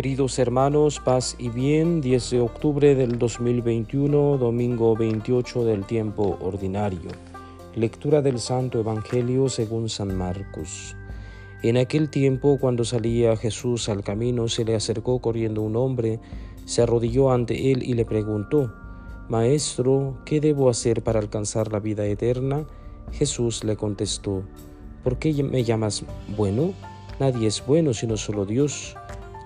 Queridos hermanos, paz y bien, 10 de octubre del 2021, domingo 28 del tiempo ordinario. Lectura del Santo Evangelio según San Marcos. En aquel tiempo, cuando salía Jesús al camino, se le acercó corriendo un hombre, se arrodilló ante él y le preguntó, Maestro, ¿qué debo hacer para alcanzar la vida eterna? Jesús le contestó, ¿por qué me llamas bueno? Nadie es bueno sino solo Dios.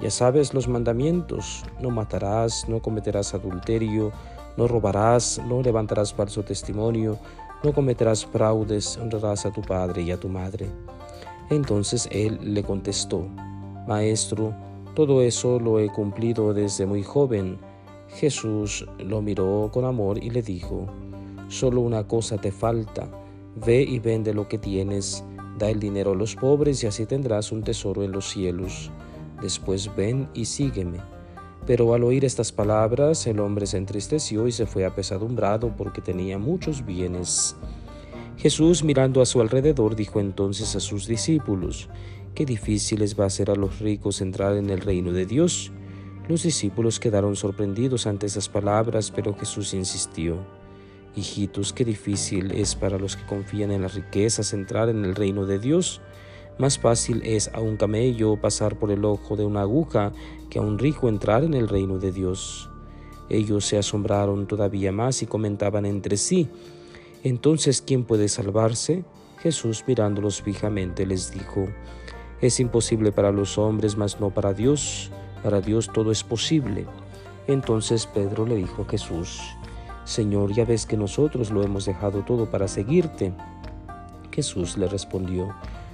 Ya sabes los mandamientos, no matarás, no cometerás adulterio, no robarás, no levantarás falso testimonio, no cometerás fraudes, honrarás a tu padre y a tu madre. Entonces él le contestó, Maestro, todo eso lo he cumplido desde muy joven. Jesús lo miró con amor y le dijo, Solo una cosa te falta, ve y vende lo que tienes, da el dinero a los pobres y así tendrás un tesoro en los cielos Después ven y sígueme. Pero al oír estas palabras, el hombre se entristeció y se fue apesadumbrado porque tenía muchos bienes. Jesús, mirando a su alrededor, dijo entonces a sus discípulos, Qué difícil les va a ser a los ricos entrar en el reino de Dios. Los discípulos quedaron sorprendidos ante esas palabras, pero Jesús insistió, Hijitos, qué difícil es para los que confían en las riquezas entrar en el reino de Dios. Más fácil es a un camello pasar por el ojo de una aguja que a un rico entrar en el reino de Dios. Ellos se asombraron todavía más y comentaban entre sí. Entonces, ¿quién puede salvarse? Jesús mirándolos fijamente les dijo, Es imposible para los hombres, mas no para Dios. Para Dios todo es posible. Entonces Pedro le dijo a Jesús, Señor, ya ves que nosotros lo hemos dejado todo para seguirte. Jesús le respondió,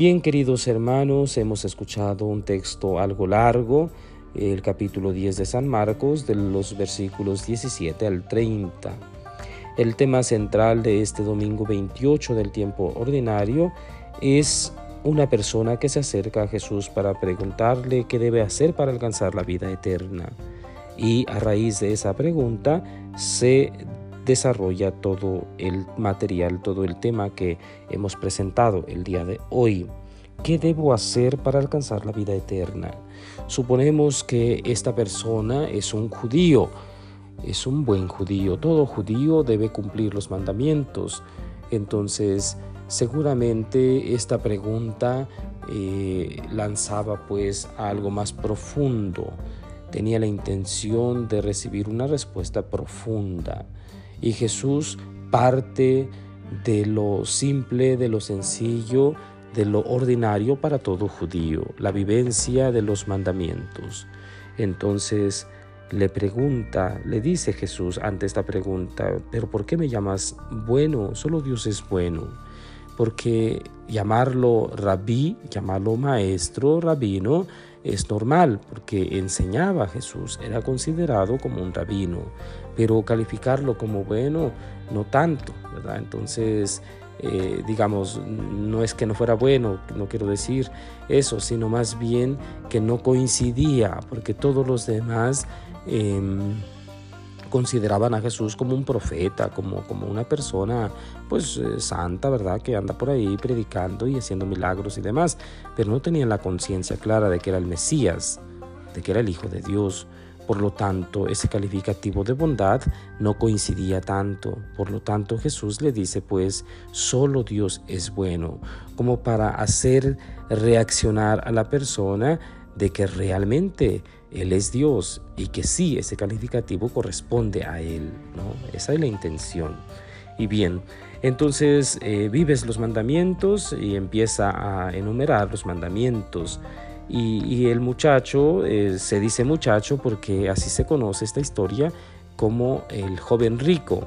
Bien, queridos hermanos, hemos escuchado un texto algo largo, el capítulo 10 de San Marcos, de los versículos 17 al 30. El tema central de este domingo 28 del tiempo ordinario es una persona que se acerca a Jesús para preguntarle qué debe hacer para alcanzar la vida eterna. Y a raíz de esa pregunta se desarrolla todo el material, todo el tema que hemos presentado el día de hoy. ¿Qué debo hacer para alcanzar la vida eterna? Suponemos que esta persona es un judío, es un buen judío. Todo judío debe cumplir los mandamientos. Entonces, seguramente esta pregunta eh, lanzaba pues algo más profundo. Tenía la intención de recibir una respuesta profunda. Y Jesús parte de lo simple, de lo sencillo, de lo ordinario para todo judío, la vivencia de los mandamientos. Entonces le pregunta, le dice Jesús ante esta pregunta, pero ¿por qué me llamas bueno? Solo Dios es bueno. Porque llamarlo rabí, llamarlo maestro, rabino, es normal, porque enseñaba a Jesús, era considerado como un rabino pero calificarlo como bueno, no tanto, ¿verdad? Entonces, eh, digamos, no es que no fuera bueno, no quiero decir eso, sino más bien que no coincidía, porque todos los demás em, consideraban a Jesús como un profeta, como, como una persona pues eh, santa, ¿verdad? Que anda por ahí predicando y haciendo milagros y demás, pero no tenían la conciencia clara de que era el Mesías, de que era el Hijo de Dios. Por lo tanto, ese calificativo de bondad no coincidía tanto. Por lo tanto, Jesús le dice, pues, solo Dios es bueno, como para hacer reaccionar a la persona de que realmente Él es Dios y que sí, ese calificativo corresponde a Él. ¿no? Esa es la intención. Y bien, entonces eh, vives los mandamientos y empieza a enumerar los mandamientos y, el muchacho, eh, se dice muchacho porque así se conoce esta historia como el joven rico.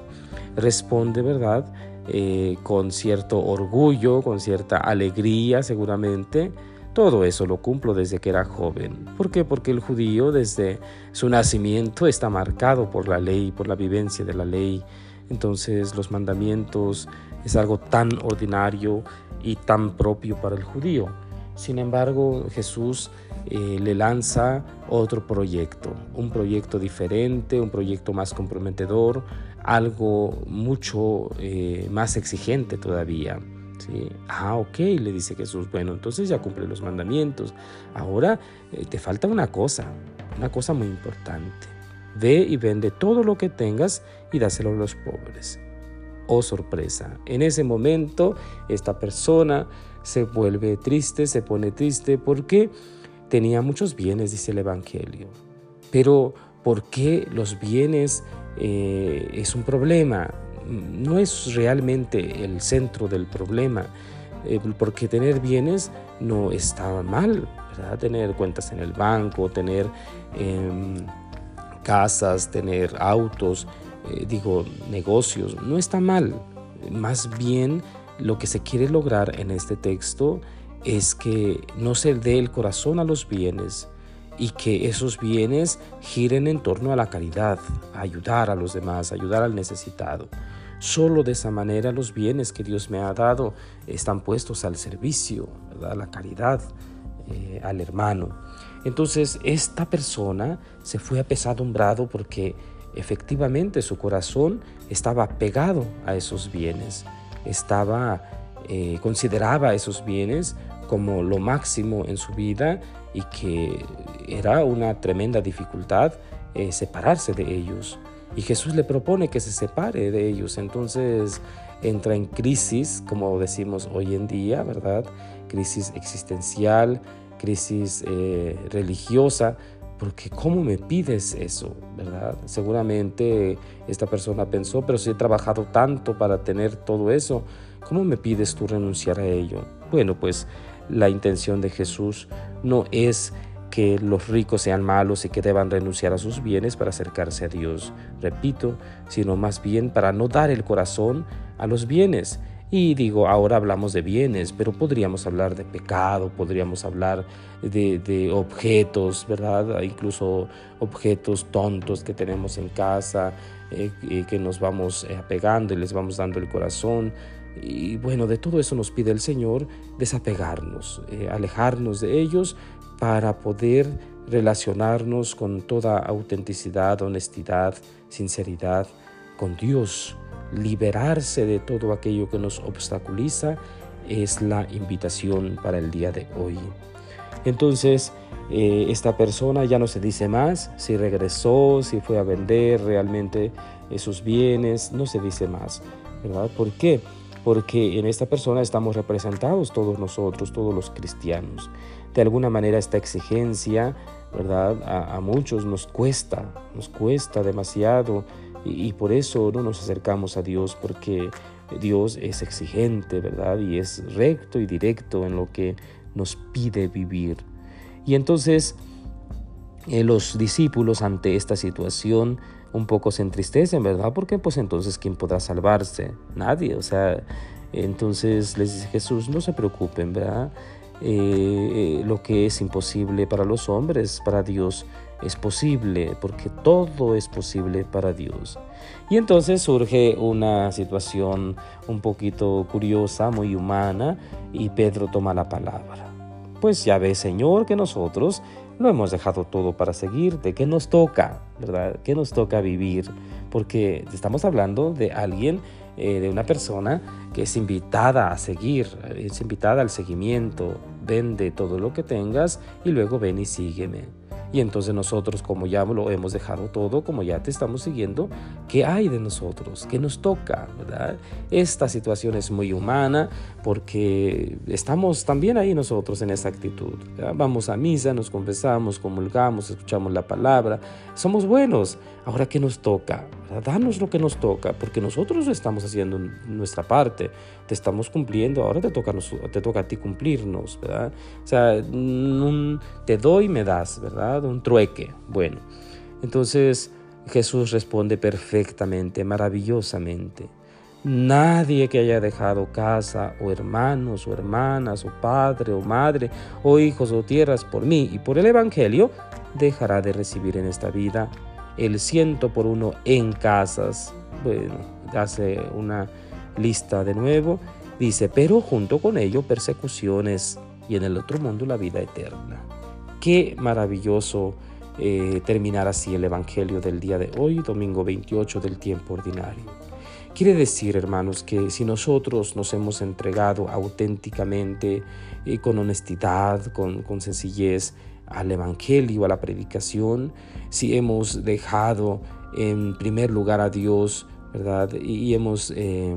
Responde, ¿verdad? Eh, con cierto orgullo, con cierta alegría seguramente, Todo eso lo cumplo desde que era joven. ¿Por qué? Porque el judío desde su nacimiento está marcado por la ley, por la vivencia de la ley. Entonces los mandamientos es algo tan ordinario y tan propio para el judío. Sin embargo, Jesús eh, le lanza otro proyecto, un proyecto diferente, un proyecto más comprometedor, algo mucho eh, más exigente todavía. Ah, ok, le dice Jesús, bueno, entonces ya cumple los mandamientos. Ahora eh, te falta una cosa, una cosa muy importante. Ve y vende todo lo que tengas y dáselo a los pobres. Oh sorpresa, en ese momento esta persona se vuelve triste, se pone triste porque tenía muchos bienes, dice el Evangelio. Pero ¿por qué los bienes eh, es un problema? No es realmente el centro del problema, eh, porque tener bienes no está mal, ¿verdad? Tener cuentas en el banco, tener em, casas, tener autos, eh, digo, negocios, no está mal. Más bien lo que se quiere lograr en este texto es que no se dé el corazón a los bienes y que esos bienes giren en torno a la caridad, ayudar a los demás, ayudar al necesitado. Solo de esa manera los bienes que Dios me ha dado están puestos al servicio, a la caridad, eh, al hermano. Entonces esta persona se fue apesadumbrado porque efectivamente su corazón estaba pegado a esos bienes estaba, eh, consideraba esos bienes como lo máximo en su vida y que era una tremenda dificultad eh, separarse de ellos. Y Jesús le propone que se separe de ellos. Entonces entra en crisis, como decimos hoy en día, ¿verdad? Crisis existencial, crisis eh, religiosa, porque ¿cómo me pides eso? ¿verdad? Seguramente esta persona pensó, pero si he trabajado tanto para tener todo eso, ¿cómo me pides tú renunciar a ello? Bueno, pues la intención de Jesús no es que los ricos sean malos y que deban renunciar a sus bienes para acercarse a Dios, repito, sino más bien para no dar el corazón a los bienes y digo, ahora hablamos de bienes, pero podríamos hablar de pecado, podríamos hablar de, objetos, ¿verdad? Incluso objetos tontos que tenemos en casa, eh, que nos vamos eh, apegando y les vamos dando el corazón. Y bueno, de todo eso nos pide el Señor desapegarnos, eh, alejarnos de ellos para poder relacionarnos con toda autenticidad, honestidad, sinceridad con Dios liberarse de todo aquello que nos obstaculiza es la invitación para el día de hoy. Entonces, eh, esta persona ya no se dice más si regresó, si fue a vender realmente esos bienes, no se dice más, ¿verdad? ¿Por qué? Porque en esta persona estamos representados todos nosotros, todos los cristianos. De alguna manera esta exigencia, ¿verdad? A, muchos nos cuesta, nos cuesta demasiado y, por eso no nos acercamos a Dios, porque Dios es exigente, ¿verdad? Y es recto y directo en lo que nos pide vivir. Y entonces eh, los discípulos ante esta situación un poco se entristecen, ¿verdad? Porque pues entonces ¿quién podrá salvarse? Nadie, o sea, entonces les dice Jesús, no se preocupen, ¿verdad? Eh, eh, lo que es imposible para los hombres, para Dios es posible, porque todo es posible para Dios. Y entonces surge una situación un poquito curiosa, muy humana, y Pedro toma la palabra. Pues ya ve, Señor, que nosotros lo hemos dejado todo para seguirte. ¿Qué nos toca? ¿Verdad? ¿Qué nos toca vivir? Porque estamos hablando de alguien, eh, de una persona que es invitada a seguir, es invitada al seguimiento. Vende todo lo que tengas y luego ven y sígueme. Y entonces nosotros, como ya lo hemos dejado todo, como ya te estamos siguiendo, ¿qué hay de nosotros? ¿Qué nos toca? Esta situación es muy humana porque estamos también ahí nosotros en esa actitud. Vamos a misa, nos confesamos, comulgamos, escuchamos la palabra, somos buenos. Ahora, ¿qué nos toca? Danos lo que nos toca, porque nosotros estamos haciendo nuestra parte, te estamos cumpliendo, ahora te toca, te toca a ti cumplirnos, ¿verdad? O sea, te doy y me das, ¿verdad? Un trueque. Bueno, entonces Jesús responde perfectamente, maravillosamente. Nadie que haya dejado casa o hermanos o hermanas o padre o madre o hijos o tierras por mí y por el Evangelio dejará de recibir en esta vida el ciento por uno en casas. Bueno, hace una lista de nuevo. Dice, pero junto con ello persecuciones y en el otro mundo la vida eterna. Qué maravilloso eh, terminar así el Evangelio del día de hoy, domingo 28 del tiempo ordinario. Quiere decir, hermanos, que si nosotros nos hemos entregado auténticamente, y con honestidad, con, con sencillez al Evangelio, a la predicación, si hemos dejado en primer lugar a Dios, ¿verdad? Y hemos, eh,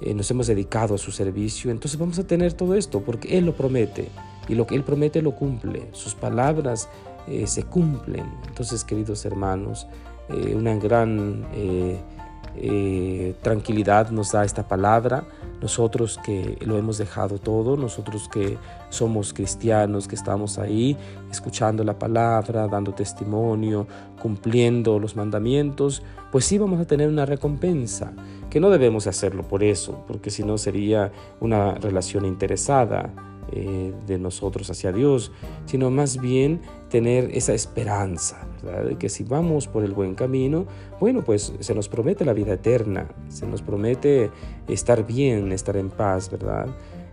eh, nos hemos dedicado a su servicio, entonces vamos a tener todo esto, porque Él lo promete, y lo que Él promete lo cumple, sus palabras eh, se cumplen. Entonces, queridos hermanos, una gran eh, tranquilidad nos da esta palabra, nosotros que lo hemos dejado todo, nosotros que somos cristianos, que estamos ahí escuchando la palabra, dando testimonio, cumpliendo los mandamientos, pues sí vamos a tener una recompensa, que no debemos hacerlo por eso, porque si no sería una relación interesada eh, de nosotros hacia Dios, sino más bien tener esa esperanza, de que si vamos por el buen camino, bueno, pues se nos promete la vida eterna, se nos promete estar bien, estar en paz, ¿verdad?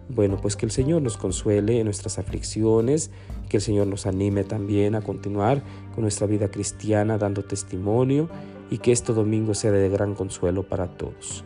Bueno, pues que el Señor nos consuele en nuestras aflicciones, que el Señor nos anime también a continuar con nuestra vida cristiana dando testimonio y que este domingo sea de gran consuelo para todos.